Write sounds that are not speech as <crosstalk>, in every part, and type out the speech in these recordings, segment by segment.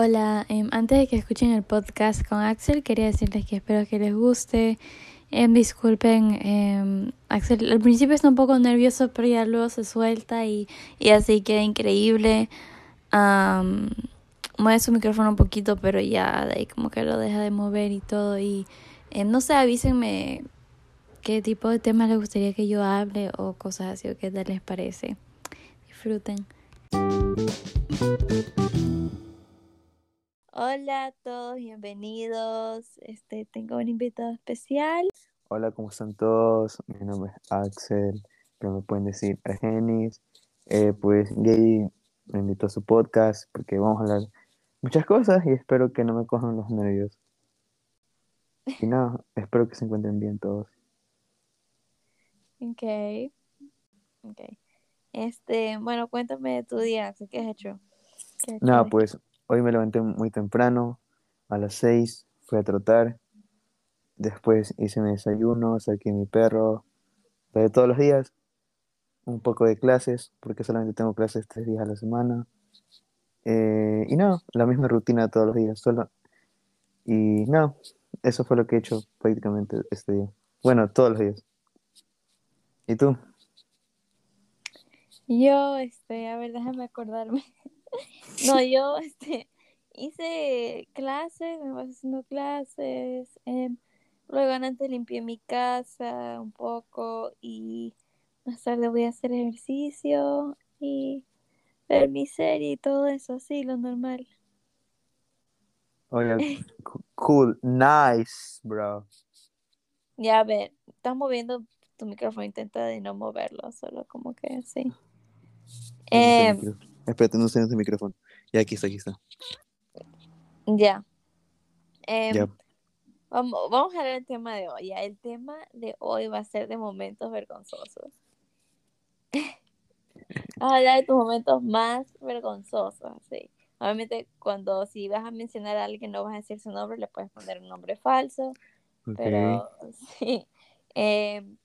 Hola, em, antes de que escuchen el podcast con Axel, quería decirles que espero que les guste. Em, disculpen, em, Axel al principio está un poco nervioso, pero ya luego se suelta y, y así queda increíble. mueve su micrófono un poquito, pero ya de ahí como que lo deja de mover y todo. Y no sé, avísenme qué tipo de temas les gustaría que yo hable o cosas así, o qué tal les parece. Disfruten. Hola a todos, bienvenidos. Este, tengo un invitado especial. Hola, ¿cómo están todos? Mi nombre es Axel, pero me pueden decir Argenis. Eh, pues Gay me invitó a su podcast porque vamos a hablar muchas cosas y espero que no me cojan los nervios. Y nada, espero que se encuentren bien todos. Ok. Ok. Este, bueno, cuéntame de tu día, ¿qué has hecho? Nada, pues Hoy me levanté muy temprano, a las 6 fui a trotar, después hice mi desayuno, saqué mi perro, de todos los días, un poco de clases, porque solamente tengo clases tres días a la semana. Eh, y no, la misma rutina todos los días, solo. Y no, eso fue lo que he hecho prácticamente este día. Bueno, todos los días. ¿Y tú? Yo, este, a ver, déjame acordarme. <laughs> No, <laughs> yo este, hice clases, me vas haciendo clases. Eh, luego antes limpié mi casa un poco y más tarde voy a hacer ejercicio y ver mi serie y todo eso, así, lo normal. Oye, <laughs> cool, nice, bro. Ya, a ver, estás moviendo tu micrófono, intenta de no moverlo, solo como que así. Eh, Espérate, no sé en micrófono. Ya aquí está, aquí está. Ya. Em, vamos, vamos a hablar del tema de hoy. El tema de hoy va a ser de momentos vergonzosos. <laughs> vamos a hablar de tus momentos más vergonzosos, sí. Obviamente, cuando si vas a mencionar a alguien, no vas a decir su nombre, le puedes poner un nombre falso. Pero <laughs> sí. Em,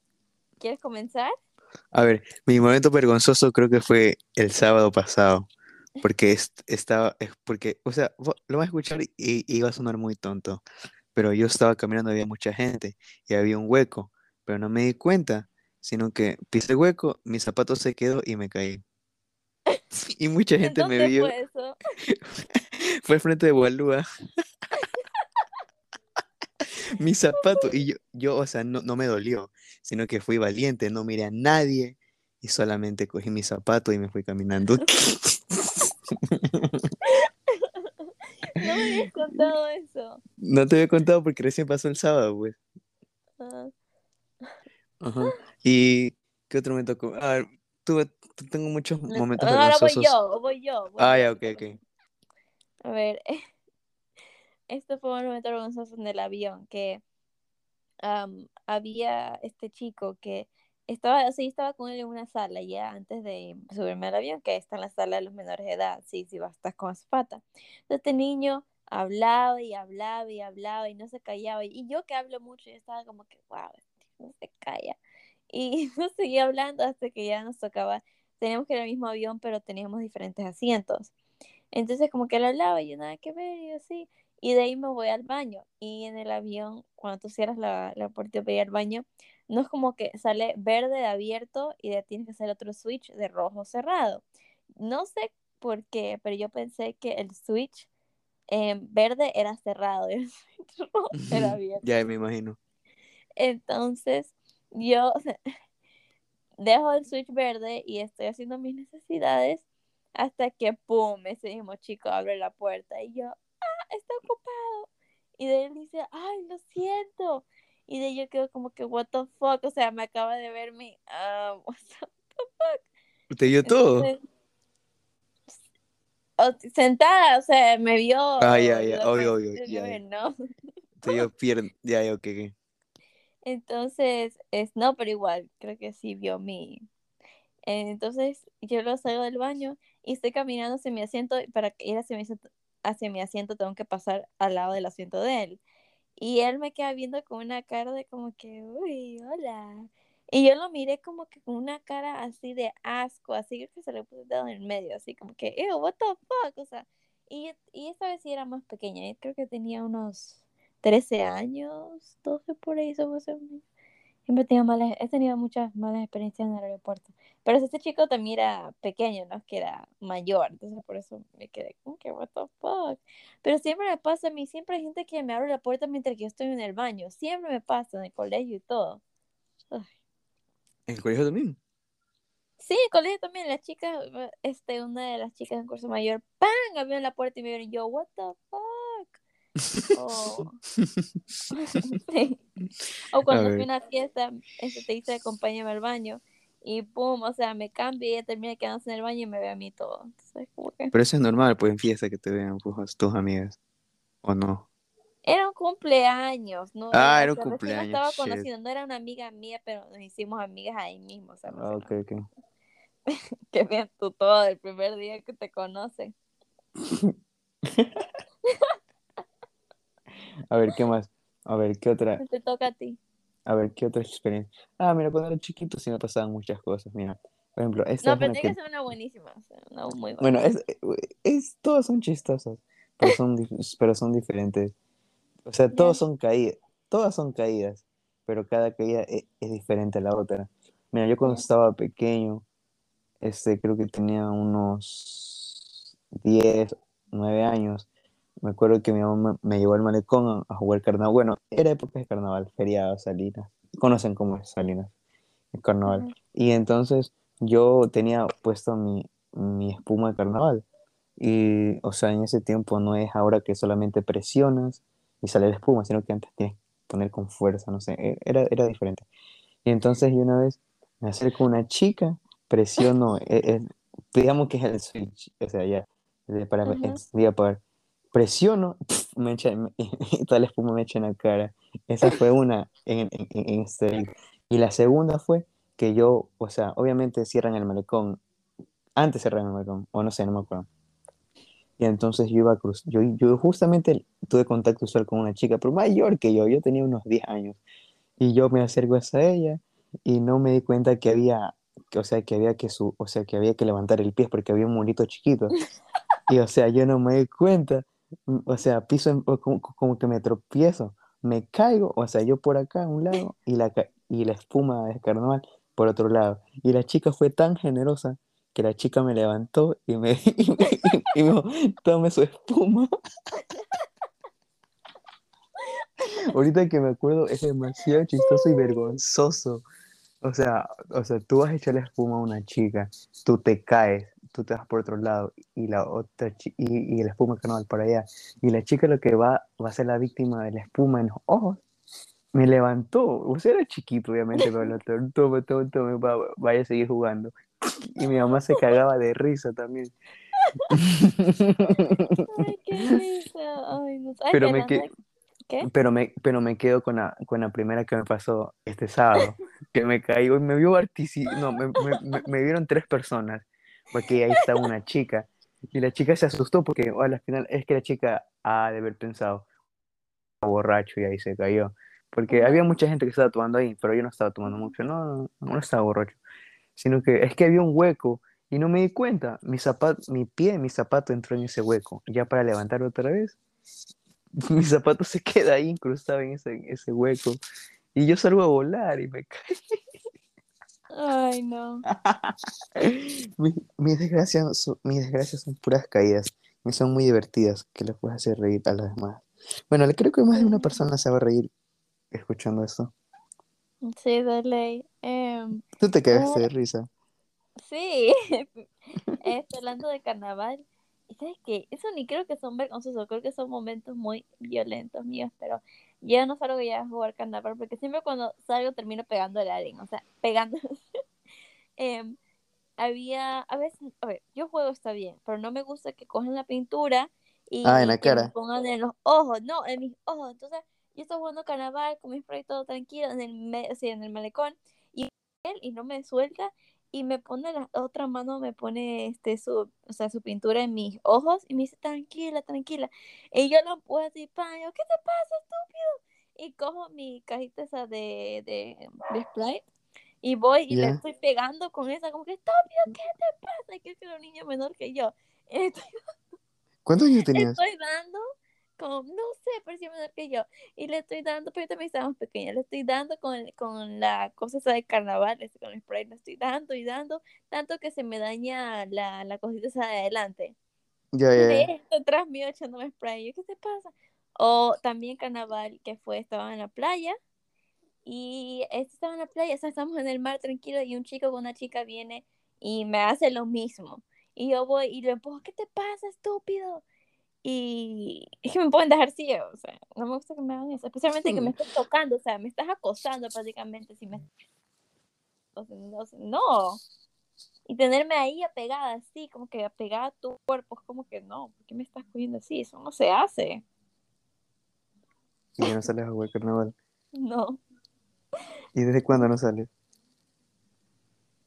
¿Quieres comenzar? A ver, mi momento vergonzoso creo que fue el sábado pasado, porque estaba, porque, o sea, lo vas a escuchar y, iba a sonar muy tonto, pero yo estaba caminando, había mucha gente y había un hueco, pero no me di cuenta, sino que pisé el hueco, mi zapato se quedó y me caí. <laughs> Y mucha gente me vio. Fue, eso? <laughs> fue frente de Gualúa. <laughs> mi zapato. Y yo, yo o sea, no, no, me dolió, sino que fui valiente, no miré a nadie y solamente cogí mi zapato y me fui caminando. <laughs> no me habías contado eso. No te había contado porque recién pasó el sábado, pues. Ah. Ajá. ¿Y qué otro momento? A ver, tuve, tengo muchos momentos Ahora voy yo, voy yo. ah, ya, ok, ok. A ver, <laughs> esto fue un momento vergonzoso en el avión, que había este chico que estaba, sí, estaba con él en una sala ya antes de subirme al avión, que está en la sala de los menores de edad, sí, sí, estar con azafata. Entonces este niño hablaba y hablaba y hablaba y no se callaba. Y yo que hablo mucho, yo estaba como que, wow, no se calla. Y <laughs> no seguía hablando hasta que ya nos tocaba. Teníamos que ir al mismo avión, pero teníamos diferentes asientos. Entonces como que él hablaba y yo nada que ver y así. Y de ahí me voy al baño. Y en el avión, cuando tú cierras la, la puerta para ir al baño, no es como que sale verde de abierto y de tienes que hacer otro switch de rojo cerrado. No sé por qué, pero yo pensé que el switch en verde era cerrado y <laughs> el switch rojo era <laughs> abierto. Ya me imagino. Entonces, yo <laughs> dejo el switch verde y estoy haciendo mis necesidades hasta que, ¡pum!, ese mismo chico abre la puerta y yo, está ocupado. Y de él dice, ay, lo siento. Y de yo quedo como que, what the fuck, o sea, me acaba de ver mi, uh, <laughs> what the fuck. ¿Te vio todo? sentada, o sea, me vio. Ah, ya, ya, obvio, obvio. ¿no? Te vio pierna, ya, ya, ok, Entonces, es, no, pero igual, creo que sí vio mi. Entonces, yo lo salgo del baño y estoy caminando hacia mi asiento para ir hacia mi asiento, hacia mi asiento tengo que pasar al lado del asiento de él. Y él me queda viendo con una cara de como que, uy, hola. Y yo lo miré como que con una cara así de asco, así que se le puse el dedo en el medio, así como que, ew, what the fuck, o sea. Y, y esta vez sí era más pequeña, yo creo que tenía unos 13 años, 12 por ahí, somos Siempre he tenido, malas, he tenido muchas malas experiencias en el aeropuerto. Pero este chico también era pequeño, no que era mayor, entonces por eso me quedé como que, what the fuck. Pero siempre me pasa a mí, siempre hay gente que me abre la puerta mientras yo estoy en el baño. Siempre me pasa en el colegio y todo. ¿En el colegio también? Sí, en el colegio también. Las chicas, este, una de las chicas en curso mayor, ¡pam! abrió la puerta y me vieron yo, what the fuck. O, <laughs> <laughs> o cuando fui a una fiesta, este, te dice acompáñame al baño y pum, o sea, me cambio y ella termina quedándose en el baño y me ve a mí todo. Pero eso es normal, pues en fiesta que te vean pues, tus amigas, ¿o no? Era un cumpleaños, ¿no? Ah, era un cumpleaños. estaba conociendo, no era una amiga mía, pero nos hicimos amigas ahí mismo. O sea, ah, ok, ok. <laughs> Qué bien tú todo el primer día que te conocen. <laughs> A ver, ¿qué más? A ver, ¿qué otra? <laughs> Te toca a ti. A ver, ¿qué otra experiencia? Ah, mira, cuando era chiquito sí me pasaban muchas cosas. Mira, por ejemplo, esta No, pero tiene que... ser una buenísima, una muy buena. Bueno, es, es, todas son chistosas, pero son, pero son diferentes. O sea, todos son caídas, todas son caídas, pero cada caída es, es, diferente a la otra. Mira, yo cuando estaba pequeño, este, creo que tenía unos 10, 9 años, me acuerdo que mi mamá me llevó al malecón a, jugar carnaval. Bueno, era época de carnaval, feriado, Salinas. Conocen cómo es Salinas, el carnaval. Y entonces yo tenía puesto mi, mi espuma de carnaval. Y, o sea, en ese tiempo no es ahora que solamente presionas y sale la espuma, sino que antes tienes que poner con fuerza, no sé, e, era, era diferente. Y entonces yo una vez me acerco a una chica, presiono, e, e, digamos que es el switch, o sea, ya, para, uh -huh presiono, <laughs> me echa, <laughs> y toda la espuma me echa en la cara. Esa fue una en, en, en este. Y la segunda fue que yo, o sea, obviamente cierran el malecón. Antes cerraron el malecón, o no sé, no me acuerdo. Y entonces yo iba a cruzar. Yo, yo justamente tuve contacto usual con una chica, pero mayor que yo. Yo tenía unos 10 años. Y yo me acerco a ella y no me di cuenta que había, que, o sea, que había que su, o sea, que había que levantar el pie porque había un monito chiquito. <laughs> Y o sea, yo no me di cuenta o sea, piso como, que me tropiezo, me caigo, o sea, yo por acá a un lado y la, y la espuma de carnaval por otro lado. Y la chica fue tan generosa que la chica me levantó y me, <laughs> y me, tome su espuma. <laughs> Ahorita que me acuerdo es demasiado chistoso y vergonzoso. O sea, o sea, tú vas a echarle espuma a una chica, tú te caes, tú te vas por otro lado y la otra y, y la espuma carnaval para allá y la chica lo que va va a ser la víctima de la espuma en los ojos me levantó o sea era chiquito obviamente pero el otro tome tome tome vaya a seguir jugando y mi mamá se cagaba de risa también Ay, qué risa. Ay, no. Ay, pero me que... ¿Qué? Pero me, pero me quedo con la, con la primera que me pasó este sábado, que me caigo y me vio no, me, me, me, vieron tres personas porque ahí está una chica. Y la chica se asustó porque al final es que la chica ha de haber pensado borracho y ahí se cayó. Porque había mucha gente que estaba tomando ahí, pero yo no estaba tomando mucho, no, no, estaba borracho. Sino que es que había un hueco y no me di cuenta. Mi, zapato, mi pie, mi zapato entró en ese hueco. Ya para levantarlo otra vez, <laughs> mi zapato se queda ahí incrustado en ese, en ese hueco. Y yo salgo a volar y me <laughs> caí. Ay, no. <laughs> mis, desgracias son, mis desgracias son puras caídas. Y son muy divertidas, que les puedes hacer reír a las demás. Bueno, creo que más de una persona se va a reír escuchando esto. Sí, de ley. Em, Tú te quedaste de risa. Sí, <laughs> este, hablando de carnaval, ¿sabes qué? Eso ni creo que son vergonzosos, creo que son momentos muy violentos míos, pero yo no salgo ya a jugar carnaval porque siempre cuando salgo termino pegando el alien, o sea, pegando. <laughs> Em, había, a veces, a ver, yo juego está bien, pero no me gusta que cogen la pintura y ah, en la cara. me pongan en los ojos, no, en mis ojos. Entonces, yo estoy jugando carnaval con mi spray todo tranquilo en el, o en el malecón y él y no me suelta y me pone la otra mano, me pone este su, o sea, su pintura en mis ojos y me dice, tranquila, tranquila. Y yo lo puedo así, paño, ¿qué te pasa, estúpido? Y cojo mi cajita esa de, de, de Sprite y voy y le estoy pegando con esa, como que, estúpido, ¿qué te pasa? Que es un niño menor que yo. <laughs> ¿Cuántos años tenías? Estoy dando como, no sé, parecía menor que yo. Y le estoy dando, pero yo también estaba pequeña, le estoy dando con, con la cosa esa de carnaval, este, con el spray, le estoy dando y dando, tanto que se me daña la, la cosita esa de adelante. Ya, ya, ya. Ve detrás mío echándome spray. Yo, ¿qué te pasa? O también carnaval que fue, estaba en la playa y este estaba en la playa, o sea, estamos en el mar tranquilo y un chico con una chica viene y me hace lo mismo. Y yo voy y le empujo, ¿qué te pasa, estúpido? Y es que me pueden dejar ciego, o sea, no me gusta que me hagan eso, especialmente que me estés tocando, o sea, me estás acosando prácticamente si me... O sea, no, no. Y tenerme ahí apegada así, como que apegada a tu cuerpo, es como que no, ¿por qué me estás cogiendo así? Eso no se hace. Y ya no sales a jugar carnaval. <laughs> No. ¿Y desde cuándo no sales?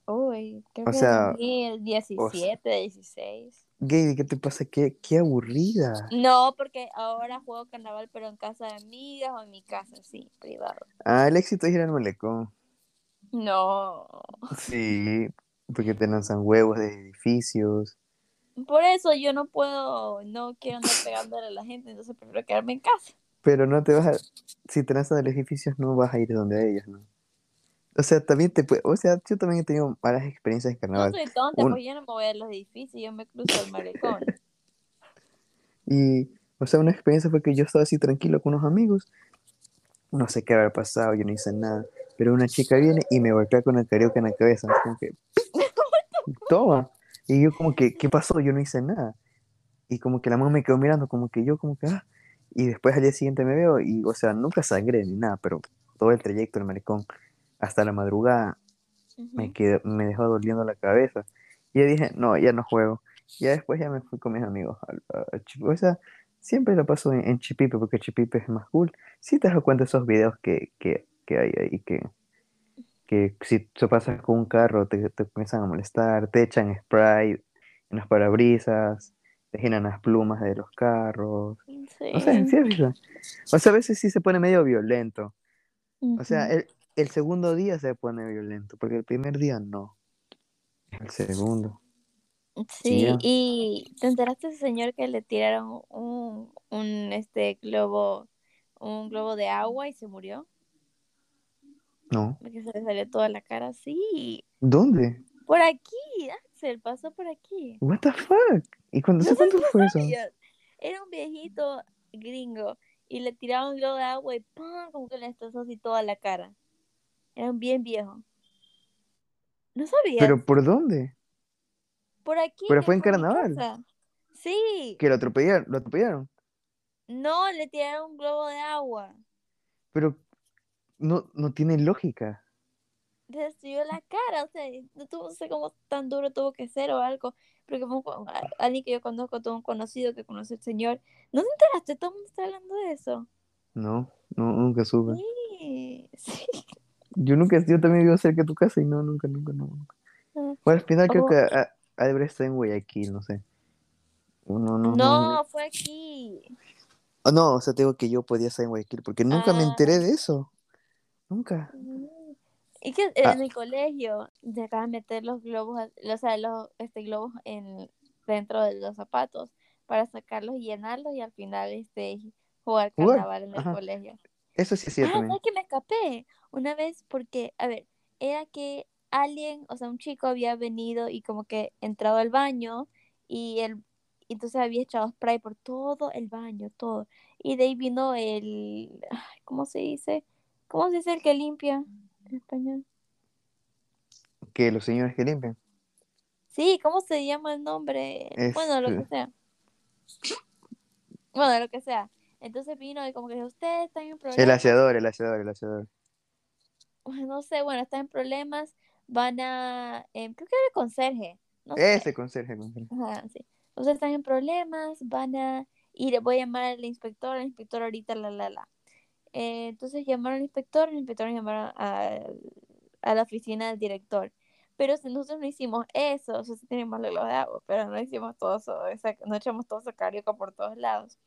Uy, creo O que sea, 2017, 16. Gaby, ¿qué te pasa? Qué, qué aburrida. No, porque ahora juego carnaval, pero en casa de amigas o en mi casa, sí, privado. Ah, el éxito es ir al malecón. No. Sí, porque te lanzan huevos de edificios. Por eso yo no puedo, no quiero andar pegándole a la gente, entonces prefiero quedarme en casa. Pero no te vas a... Si te lanzan de edificios, no vas a ir donde a ellos, ¿no? O sea, también te puede... O sea, yo también he tenido malas experiencias en No carnaval. soy tonta, Un- pues yo no me voy a los edificios, yo me cruzo el malecón. <laughs> Y, o sea, una experiencia fue que yo estaba así tranquilo con unos amigos. No sé qué habrá pasado, yo no hice nada. Pero una chica viene y me golpea con el carioca en la cabeza. Como que, <laughs> toma. Y yo como que, ¿qué pasó? Yo no hice nada. Y como que la mamá me quedó mirando, como que yo, como que, ah. Y después al día siguiente me veo y, o sea, nunca sangré ni nada, pero todo el trayecto del malecón hasta la madrugada me, quedó, me dejó doliendo la cabeza. Y yo dije, no, ya no juego. Ya después ya me fui con mis amigos al Chipipe. O sea, siempre lo paso en, en Chipipe porque Chipipe es más cool. Si te das cuenta de esos videos que, que, que hay ahí, que, que si te pasas con un carro te, te comienzan a molestar, te echan spray en los parabrisas, te giran las plumas de los carros. O sea, Sí. O sea, a veces sí se pone medio violento. O sea, el, el segundo día se pone violento, porque el primer día no. El segundo. Sí, y ¿te enteraste ese señor que le tiraron un, un este globo, un globo de agua y se murió? No. Porque se le salió toda la cara. Sí, ¿Dónde? por aquí, Axel, pasó por aquí. What the fuck? ¿Y cuándo No cuánto fue eso? Era un viejito gringo y le tiraron un globo de agua y ¡pam! como que le destrozó así toda la cara. Era un bien viejo. ¿No sabías? ¿Pero por dónde? por aquí. pero fue en carnaval. Sí. Que lo atropellaron, lo atropellaron. No, le tiraron un globo de agua. Pero no, no tiene lógica. Le destruyó la cara, o sea, no tuvo, no sé cómo tan duro tuvo que ser o algo, porque alguien que yo conozco, todo un conocido que conoce al señor, ¿no te enteraste? Todo el mundo está hablando de eso. No, no, nunca supe. Sí, <laughs> sí. Yo nunca, yo también vivo cerca de tu casa y no, nunca, nunca, no. nunca. Ah. Bueno, al final creo Oh. que ha, ha de haber estado en Guayaquil, no sé. No, no, no. No, fue aquí. Ah, no, o sea, tengo que yo podía estar en Guayaquil, porque nunca me Ah. enteré de eso. Nunca. Y que Ah. en el colegio se acaban de meter los globos, a- o sea, los este, globos en, dentro de los zapatos para sacarlos y llenarlos y al final este jugar Jugar, carnaval en el ajá. colegio. Eso sí es cierto. Ah. ¿sabes que me escapé? Una vez porque, a ver, era que alguien, o sea, un chico había venido y como que entrado al baño y él, entonces había echado spray por todo el baño, todo. Y de ahí vino el, ¿cómo se dice? ¿Cómo se dice el que limpia en español? Que los señores que limpian. Sí, ¿cómo se llama el nombre? Bueno, lo que eh, sea. Bueno, lo que sea. Entonces vino y como que dijo, ustedes están en El problemas. aseador, el aseador, el aseador. no sé, bueno, están en problemas, van a, em, creo que era el conserje, no sé, Ese conserje, conserje. Ajá, sí. Ustedes están en problemas, van a ir, voy a llamar al inspector, el inspector ahorita, la, la, la. Eh, entonces llamaron al inspector, el inspector llamaron a, a la oficina del director. Pero si nosotros no hicimos eso, o sea, sí teníamos los de agua, pero no hicimos todo eso, no echamos todo ese carioca por todos lados.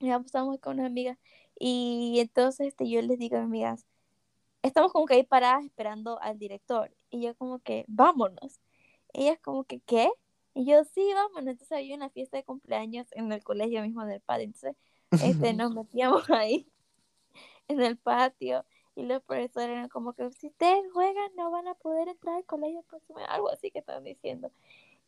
Estábamos con unas amigas y entonces este, yo les digo a mis amigas, estamos como que ahí paradas esperando al director. Y yo como que, vámonos. Ellas como que, ¿qué? Y yo, sí, vámonos. Entonces había una fiesta de cumpleaños en el colegio mismo del padre. Entonces este, <laughs> nos metíamos <laughs> ahí en el patio y los profesores eran como que si ustedes juegan no van a poder entrar al colegio próximo, algo así que estaban diciendo.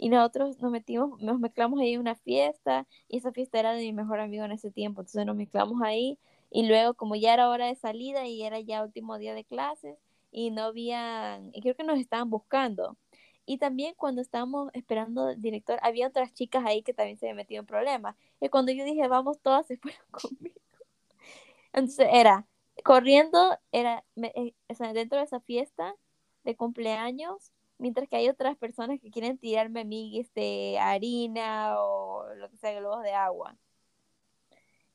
Y nosotros nos metimos, nos mezclamos ahí en una fiesta y esa fiesta era de mi mejor amigo en ese tiempo, entonces nos mezclamos ahí y luego como ya era hora de salida y era ya último día de clases y no habían, creo que nos estaban buscando. Y también cuando estábamos esperando al director, había otras chicas ahí que también se habían metido en problemas. Y cuando yo dije, vamos todas, se fueron <laughs> conmigo. Entonces era, corriendo, era, eh, dentro de esa fiesta de cumpleaños, mientras que hay otras personas que quieren tirarme a mí este, harina o lo que sea, globos de agua.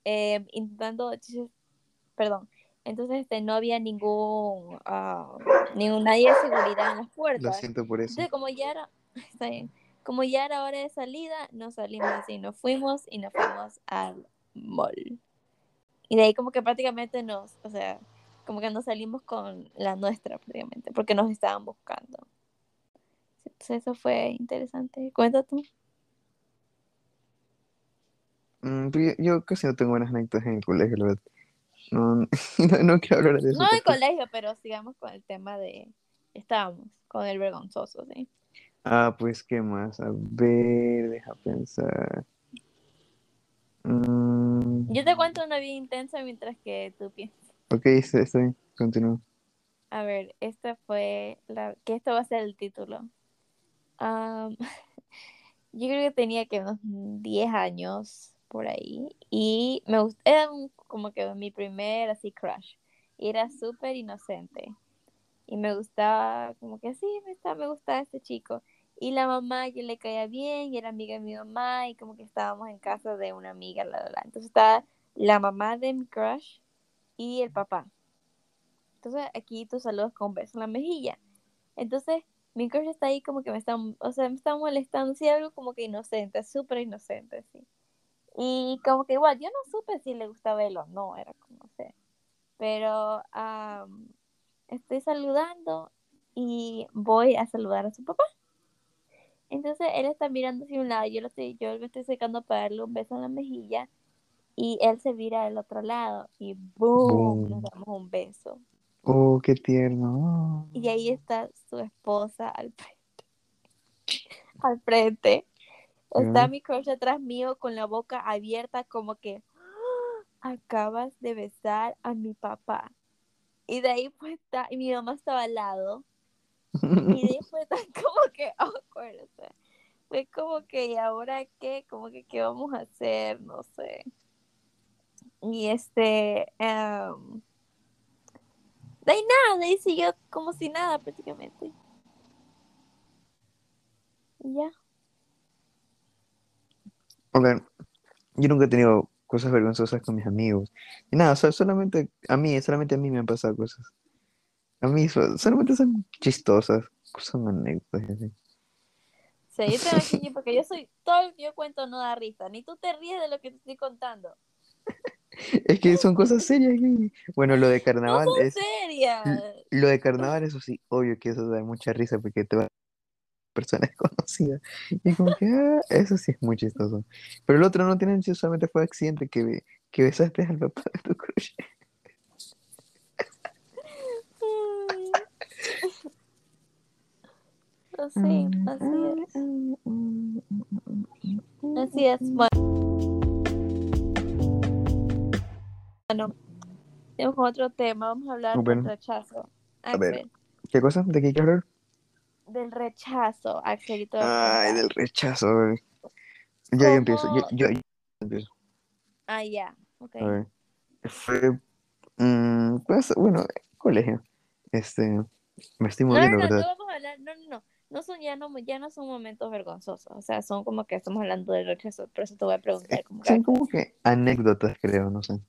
Eh, intentando, perdón, entonces este, no había ningún, uh, ningún nadie de seguridad en las puertas. Lo siento por eso. Entonces, como ya era, <laughs> está bien, como ya era hora de salida, nos salimos así, nos fuimos y nos fuimos al mall. Y de ahí como que prácticamente nos, o sea, como que nos salimos con la nuestra prácticamente, porque nos estaban buscando. Entonces eso fue interesante. Cuenta tú. Mm, pues yo, yo, casi no tengo buenas anécdotas en el colegio, la verdad. No, <laughs> no, no, quiero hablar de eso. No en colegio, pero sigamos con el tema de... Estábamos con el vergonzoso, ¿sí? Ah, pues, ¿qué más? A ver, deja pensar. Mm. Yo te cuento una vida intensa mientras que tú piensas. Ok, está bien, continúo. A ver, esta fue la... que esto va a ser el título. <laughs> yo creo que tenía que unos 10 años por ahí y me gustó, era como que mi primer así crush y era súper inocente y me gustaba como que sí, me, estaba, me gustaba este chico y la mamá yo le caía bien y era amiga de mi mamá y como que estábamos en casa de una amiga, la, la, entonces estaba la mamá de mi crush y el papá. Entonces aquí tú saludas con beso en la mejilla. Entonces mi crush está ahí como que me está, o sea, me está molestando, sí, algo como que inocente, súper inocente, sí. Y como que igual, yo no supe si le gustaba él o no, era como, sé. Pero estoy saludando y voy a saludar a su papá. Entonces él está mirando hacia un lado, yo, lo estoy, yo me estoy secando para darle un beso en la mejilla y él se vira al otro lado y ¡boom! Nos damos un beso. Oh, qué tierno. Y ahí está su esposa al frente. <laughs> al frente. Está mi crush atrás mío con la boca abierta como que ¡Ah! acabas de besar a mi papá. Y de ahí pues está, y mi mamá estaba al lado. Y de ahí <laughs> fue tan <laughs> como que awkward, fue como que, ¿y ahora qué? Como que, ¿qué vamos a hacer? No sé. Y este, um, de ahí nada, ahí siguió como si nada prácticamente. Y ya. Ok, yo nunca he tenido cosas vergonzosas con mis amigos. Y nada, solamente a mí, solamente a mí me han pasado cosas. A mí solamente son chistosas, son anécdotas. Así. Sí, yo aquí, porque yo soy, todo lo que yo cuento no da risa, ni tú te ríes de lo que te estoy contando. Es que son cosas serias. Bueno, lo de <laughs> carnaval no es. serias. Lo de carnaval, eso sí, obvio que eso da mucha risa porque te va <laughs> personas <laughs> conocidas. Y como que, ah, eso sí es muy chistoso. Pero el otro no tiene solamente fue accidente que, que besaste al papá de tu crush. Sí, así es. Así es. Bueno, tenemos otro tema. Vamos a hablar del rechazo. A ver, ¿qué cosa? ¿De qué quieres hablar? del rechazo, Axelito. Ay, del rechazo. Ya yo empiezo. Yo, yo, empiezo. Ah, ya. Okay. A ver. Fue. Mmm, pues, bueno, colegio. Este. Me estoy moviendo, no, no, ¿verdad? No, vamos a hablar, no, no, no. No son, ya, no, ya no son momentos vergonzosos. O sea, son como que estamos hablando del rechazo. Por eso te voy a preguntar. Como son como que anécdotas, creo, no sé.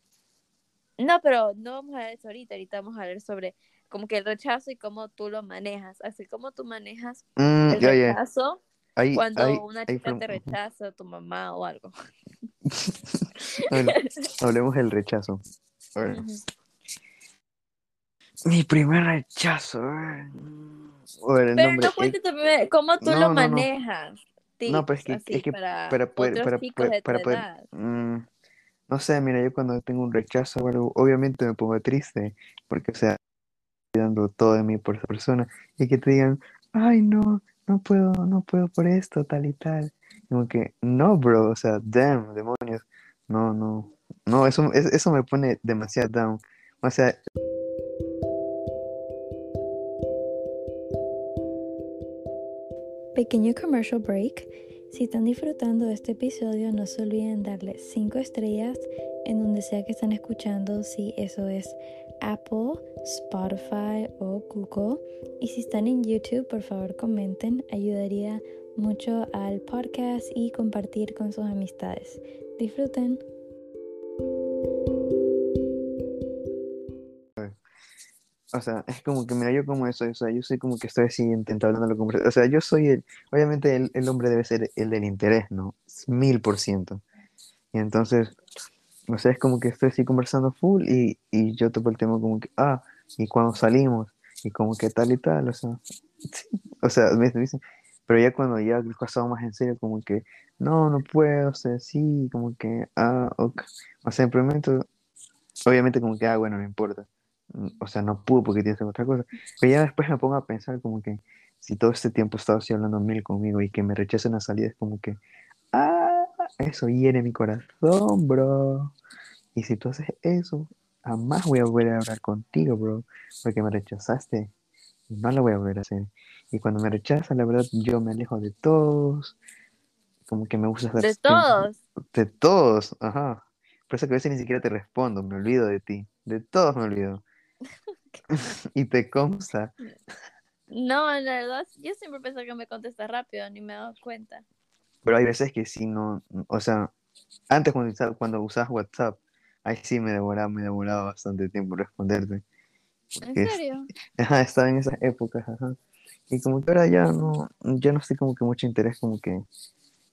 No, pero no vamos a hablar de eso ahorita. Ahorita vamos a hablar sobre como que el rechazo y cómo tú lo manejas, así como tú manejas mm, el rechazo cuando una chica te rechaza, tu mamá o algo. <laughs> bueno, hablemos del rechazo. Mi primer rechazo. Pero no cuentes cómo tú lo manejas. No, pero es que, es que para, para poder, para, para, poder, mm, no sé, mira, yo cuando tengo un rechazo o obviamente me pongo triste, porque, o sea, estoy dando todo de por persona, y que te digan, ay, no, no puedo, no puedo por esto, tal y tal. Como que, no, bro, o sea, damn, demonios, no, no, no, eso, es- eso me pone demasiado down. O sea, Pequeño commercial break. Si están disfrutando de este episodio, no se olviden darle 5 estrellas en donde sea que están escuchando, si eso es Apple, Spotify o Google. Y si están en YouTube, por favor comenten, ayudaría mucho al podcast y compartir con sus amistades. Disfruten. O sea, es como que, mira, yo como eso, o sea, yo soy como que estoy así intentando la conversación, o sea, yo soy el, obviamente el, el hombre debe ser el del interés, ¿no? Mil por ciento. Y entonces, o sea, es como que estoy así conversando full y, y yo toco el tema como que, ah, y cuando salimos, y como que tal y tal, o sea, o sea, me dicen, pero ya cuando ya el pasado más en serio, como que, no, no puedo, o sea, sí, como que, ah, ok, o sea, simplemente, obviamente como que, ah, bueno, no importa, o sea, no pudo porque tienes otra cosa, pero ya después me pongo a pensar como que, si todo este tiempo he estado así hablando mil conmigo y que me rechacen la salida, es como que, ah, eso hiere mi corazón, bro. Y si tú haces eso, jamás voy a volver a hablar contigo, bro, porque me rechazaste. Y no lo voy a volver a hacer. Y cuando me rechazan, la verdad, yo me alejo de todos. Como que me gusta estar De todos. De todos, ajá. Por eso que a veces ni siquiera te respondo, me olvido de ti. De todos me olvido. <laughs> y te consta. No, la verdad, yo siempre pensé que me contestas rápido, ni me he dado cuenta. Pero hay veces que sí no, o sea, antes cuando cuando usabas WhatsApp, ahí sí me demoraba, me demoraba bastante tiempo responderte. ¿En es- serio? <laughs> Ajá, estaba en esas épocas, ajá. Y como que ahora ya no, ya no estoy como que mucho interés como que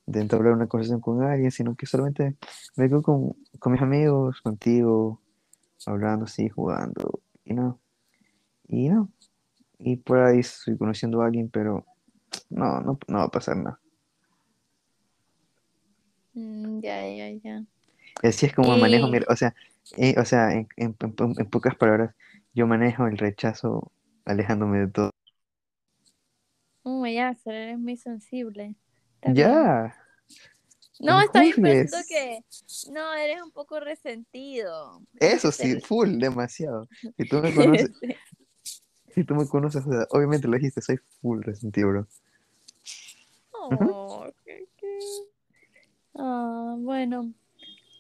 de entablar una conversación con alguien, sino que solamente me quedo con, con mis amigos, contigo, hablando así, jugando, y no, y no. Y por ahí estoy conociendo a alguien, pero no, no, no va a pasar nada. Mm, ya, ya, ya. Así es como manejo mi, Y- o sea, eh, o sea, en, en- en- en pocas palabras, yo manejo el rechazo alejándome de todo. Oh, ya, eres muy sensible. Bien. Ya, No, está bien, pero que no, eres un poco resentido. Eso sí, full, demasiado. <laughs> Si tú me conoces, si tú me conoces, obviamente lo dijiste, soy full resentido, bro. Oh, qué- qué- Ah, bueno.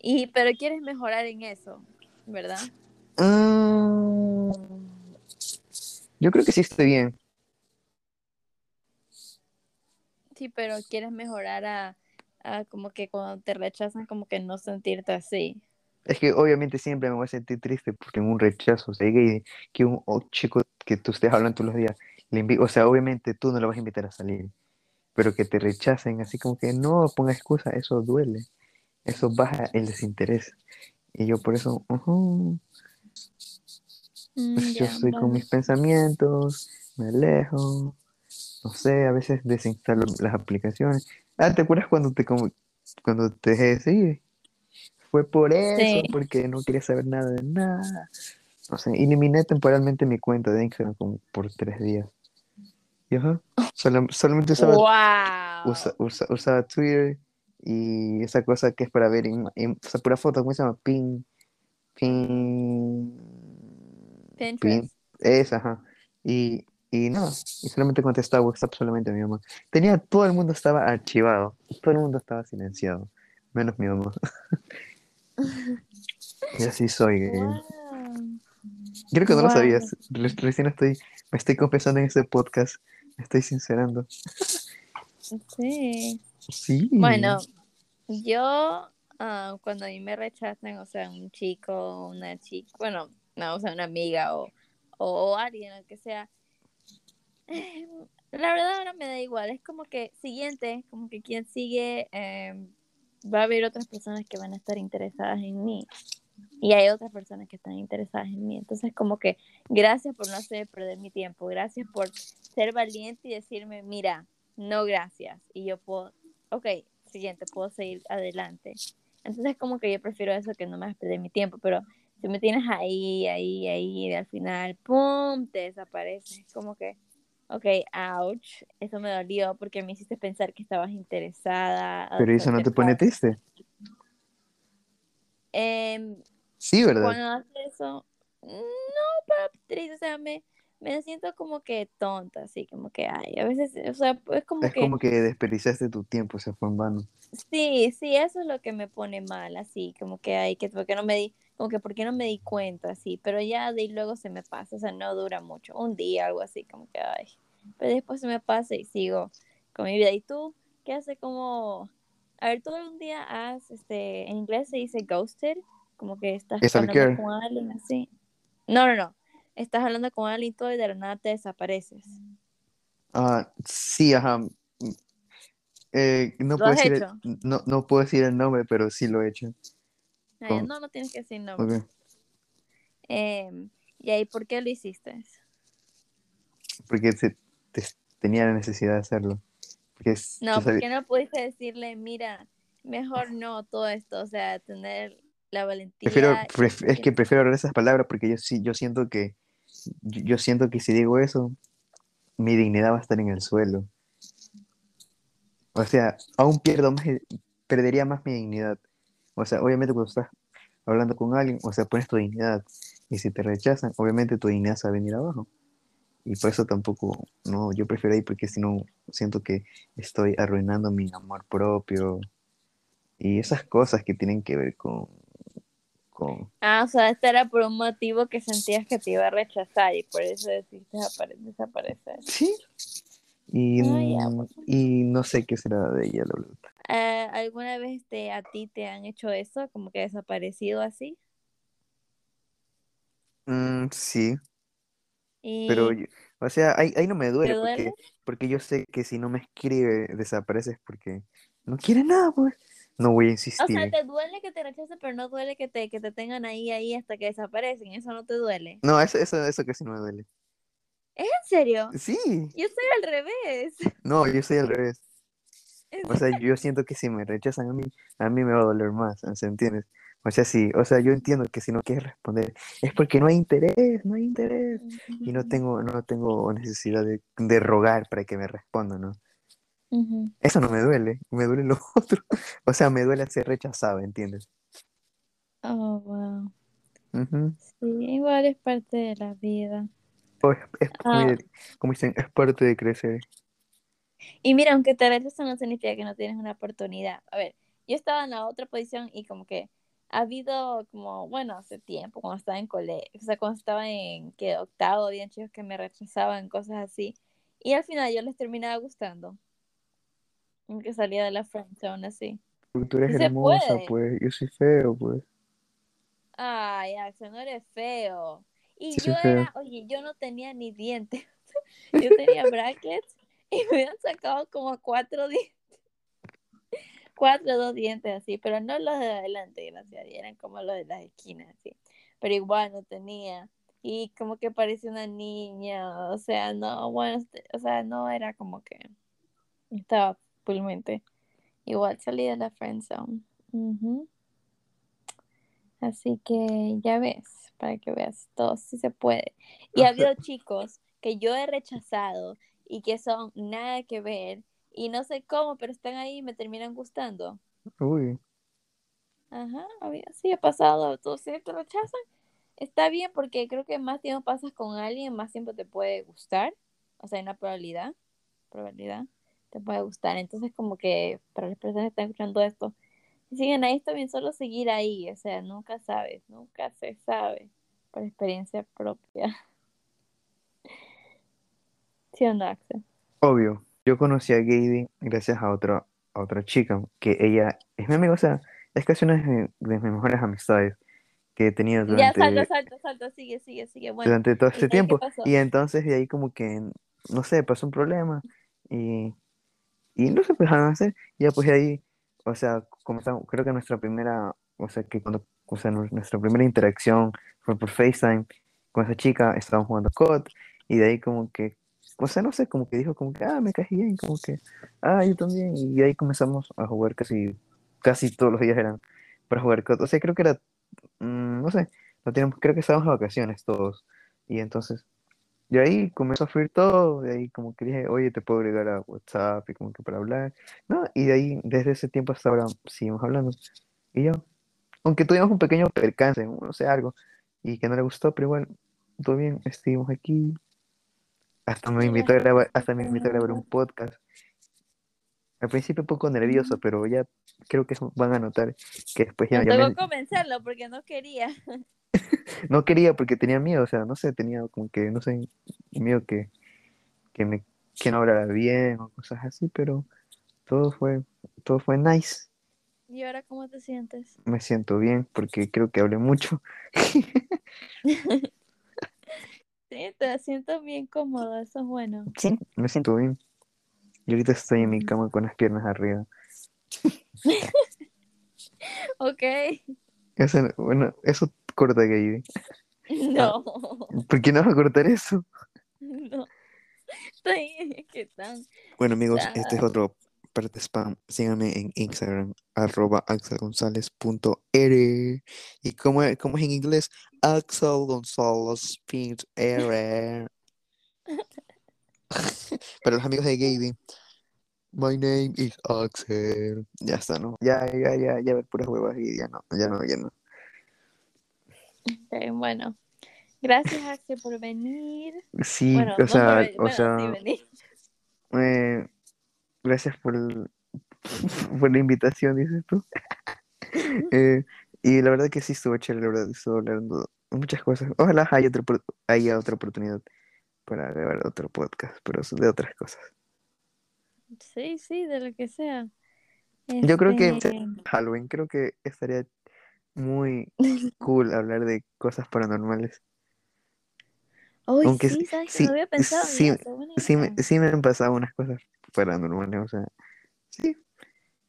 Y, pero quieres mejorar en eso, ¿verdad? Mm, yo creo que sí estoy bien. Sí, pero quieres mejorar a, a como que cuando te rechazan, como que no sentirte así. Es que obviamente siempre me voy a sentir triste porque en un rechazo, o sea, que, que un chico que tú estés hablando todos los días, le o sea, obviamente tú no lo vas a invitar a salir, pero que te rechacen así como que no ponga excusa, eso duele, eso baja el desinterés. Y yo por eso, Mm, pues yo estoy con mis pensamientos, me alejo, no sé, a veces desinstalo las aplicaciones. Ah, ¿te acuerdas cuando te, como, cuando te dejé de seguir? Fue por eso, Sí. porque no quería saber nada de nada. No sé, eliminé temporalmente mi cuenta de Instagram como por tres días. Y ajá, solo- solamente usaba, ¡Wow! usa- usa- usaba Twitter y esa cosa que es para ver, en, en- o sea, pura foto, ¿cómo se llama? Pin, pin, pin, Pinterest. esa, ajá. Y, y no, y solamente contestaba WhatsApp solamente a mi mamá. Tenía, todo el mundo estaba archivado, todo el mundo estaba silenciado, menos mi mamá. <laughs> Y así soy. Wow. Creo que no lo sabías. Re- recién estoy, me estoy confesando en este podcast. Me estoy sincerando. Sí. Sí. Bueno, yo ah, cuando a mí me rechazan, o sea, un chico, una chica, bueno, no, o sea, una amiga o, o alguien, lo que sea, eh, la verdad ahora me da igual, es como que siguiente, como que quien sigue, eh, va a haber otras personas que van a estar interesadas en mí. Y hay otras personas que están interesadas en mí. Entonces, como que gracias por no hacer perder mi tiempo. Gracias por ser valiente y decirme, mira, no gracias. Y yo puedo, ok, siguiente, puedo seguir adelante. Entonces como que yo prefiero eso que no me hagas perder mi tiempo, pero si me tienes ahí, ahí, ahí, y al final, ¡pum!, te desapareces. Como que, ok, ouch, eso me dolió porque me hiciste pensar que estabas interesada. Pero eso no te pone triste. Eh, Sí, ¿verdad? cuando hace eso, no, para triste, o sea, me, me siento como que tonta, así, como que, ay, a veces, o sea, es como Es que, como que desperdiciaste tu tiempo, se fue en vano. sí, sí, eso es lo que me pone mal, así, como que, ay, que, ¿por qué no me di, como que, ¿por qué no me di cuenta, así, pero ya de ahí luego se me pasa, o sea, no dura mucho, un día, algo así, como que, ay, pero después se me pasa y sigo con mi vida, ¿y tú? ¿Qué hace como, a ver, tú algún día has, este, en inglés se dice ghosted, como que estás hablando con alguien así. No, no, no. Estás hablando con alguien y todo y de la nada te desapareces. Ah, sí, ajá. Eh, no, ¿Lo puedo decir el, no, no puedo decir el nombre, pero sí lo he hecho. Ay, Con- no, no tienes que decir nombre. Em, y ahí, ¿por qué lo hiciste? Porque se- tenía la necesidad de hacerlo. Porque es- No, yo sabía- ¿por qué no pudiste decirle, mira, mejor no todo esto? O sea, tener la valentía. prefiero, pref- es que prefiero hablar esas palabras porque yo sí, yo siento que, yo, yo siento que si digo eso, mi dignidad va a estar en el suelo. O sea, aún pierdo más, perdería más mi dignidad. O sea, obviamente cuando estás hablando con alguien, o sea, pones tu dignidad. Y si te rechazan, obviamente tu dignidad se va a venir abajo. Y por eso tampoco, no, yo prefiero ir porque si no, siento que estoy arruinando mi amor propio. Y esas cosas que tienen que ver con, con Ah, o sea, este era por un motivo que sentías que te iba a rechazar y por eso decidiste apare- desaparecer. Sí. Y, Ah, mm, bueno. y no sé qué será de ella, la verdad. Eh, ¿Alguna vez te, a ti te han hecho eso? Como que desaparecido así. Mm, sí, Y pero, o sea, ahí, ahí no me duele ¿Te porque, porque yo sé que si no me escribe, desapareces porque no quiere nada, pues. No voy a O sea, insistir. te duele que te rechacen, pero no duele que te, que te tengan ahí, ahí hasta que desaparecen. Eso no te duele. No, eso, eso, eso casi no me duele. ¿En serio? Sí, Yo soy al revés. no, yo soy al revés. <laughs> O sea, yo siento que si me rechazan a mí, a mí me va a doler más, ¿se entiendes? O sea, sí, o sea, yo entiendo que si no quieres responder es porque no hay interés, no hay interés. Y no tengo, no tengo necesidad de, de rogar para que me respondan, ¿no? Eso no me duele, me duele lo <laughs> otro. O sea, me duele ser rechazado, ¿entiendes? Oh, wow. Sí, igual es parte de la vida. O es, Ah. como dicen, es parte de crecer. Y mira, aunque te rechazan no significa que no tienes una oportunidad. A ver, yo estaba en la otra posición y como que ha habido como, bueno, hace tiempo, cuando estaba en colegio, o sea, cuando estaba en que octavo, habían chicos que me rechazaban, cosas así. Y al final yo les terminaba gustando. Aunque salía de la friendzone así. Porque tú eres Sí hermosa, pues. Yo soy feo, pues. Ay, Axel, no eres feo. Y Sí, yo feo. era, oye, yo no tenía ni dientes. <laughs> Yo tenía brackets y me habían sacado como cuatro dientes. Cuatro, dos dientes así, pero no los de adelante, gracias a Dios, eran como los de las esquinas, así. Pero igual no tenía. Y como que parecía una niña, o sea, no, bueno, este- o sea, no era como que estaba fullmente. Igual salí de la friendzone. Ujú. Así que ya ves, para que veas, todo sí se puede. Y ha habido chicos que yo he rechazado y que son nada que ver y no sé cómo, pero están ahí y me terminan gustando. Uy. Ajá, había- sí ha pasado, tú si te rechazan, está bien porque creo que más tiempo pasas con alguien, más tiempo te puede gustar, o sea, hay una probabilidad, probabilidad, te puede gustar. Entonces como que para las personas que están escuchando esto, si siguen ahí, está bien solo seguir ahí, o sea, nunca sabes, nunca se sabe, por experiencia propia. <laughs> ¿Sí o no, Axel? Obvio. Yo conocí a Gaby gracias a otra, a otra chica, que ella es mi amiga, o sea, es casi una de, de mis mejores amistades que he tenido Ya, salta, durante, salta, salta, sigue, sigue, sigue. Bueno, durante todo ¿y este tiempo. Y entonces de ahí como que, no sé, pasó un problema y, y no se dejaron <laughs> hacer. Y ya pues de ahí, o sea, comenzamos, creo que nuestra primera, o sea, que cuando, o sea, nu- nuestra primera interacción fue por FaceTime con esa chica, estábamos jugando COD y de ahí como que, o sea, no sé, como que dijo como que, ah, me caes bien, como que, ah, yo también. Y ahí comenzamos a jugar casi, casi todos los días eran para jugar COD. O sea, creo que era, mm, no sé, no teníamos, creo que estábamos de vacaciones todos. Y entonces, de ahí comenzó a fluir todo, de ahí como que dije, oye, te puedo agregar a WhatsApp y como que para hablar, ¿no? Y de ahí, desde ese tiempo hasta ahora, seguimos hablando. Y yo, aunque tuvimos un pequeño percance, no sé, algo, y que no le gustó, pero igual, todo bien, estuvimos aquí. Hasta me invitó a grabar, hasta me invitó a grabar un podcast. Al principio un poco nervioso, pero ya creo que van a notar que después ya, Me ya tocó me- convencerlo porque no quería. <laughs> no quería porque tenía miedo, o sea, no sé, tenía como que, no sé, miedo que, que me que no hablara bien o cosas así, pero todo fue, todo fue nice. ¿Y ahora cómo te sientes? Me siento bien porque creo que hablé mucho. <laughs> <laughs> Sí, te siento bien cómodo, eso es bueno. Sí, me siento bien. Y ahorita estoy en mi cama con las piernas arriba. <laughs> Ok. Eso, bueno, eso corta Gaby. No, ¿Por qué no vas a cortar eso? <laughs> no. Estoy, ¿qué tal? Bueno amigos, Ah. este es otro parte spam. Síganme en Instagram, arroba axelgonzalez.r ¿Y cómo es, cómo es en inglés? Axel González R. <laughs> Para los amigos de Gaby. My name is Axel. Ya está, ¿no? Ya, ya, ya, ya ver puras huevas y ya no, ya no, ya no. Ok, bueno. Gracias, Axel, por venir. Sí, Bueno, o no sea, por venir, o bueno, sea, sí, eh, gracias por, el- <laughs> por la invitación, dices tú. Eh, y la verdad que sí estuvo chévere, la verdad, estuvo hablando muchas cosas. Ojalá haya otra, opor- haya otra oportunidad para grabar otro podcast, pero de otras cosas. Sí, sí, de lo que sea. Yo creo que Este, Halloween, creo que estaría muy <laughs> cool hablar de cosas paranormales. Uy, aunque sí, sí- que sí, no había pensado sí, me, sí me han pasado unas cosas paranormales, o sea, sí,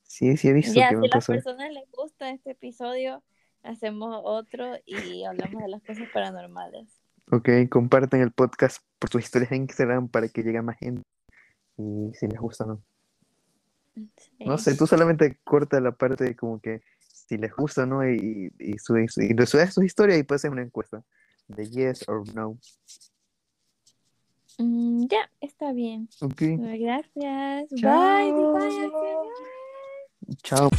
sí, sí he visto Ya, que me si a las personas les gusta este episodio, hacemos otro y hablamos de las cosas paranormales. Ok, comparten el podcast por tus historias en Instagram para que llegue a más gente. Y si les gusta, ¿no? No Sí. sé, tú solamente corta la parte de como que si les gusta, ¿no? Y, y, y subes sus historias y puedes hacer una encuesta de yes or no. Mm, ya, está bien. Ok, Gracias. Chao. Bye. Bye, chao.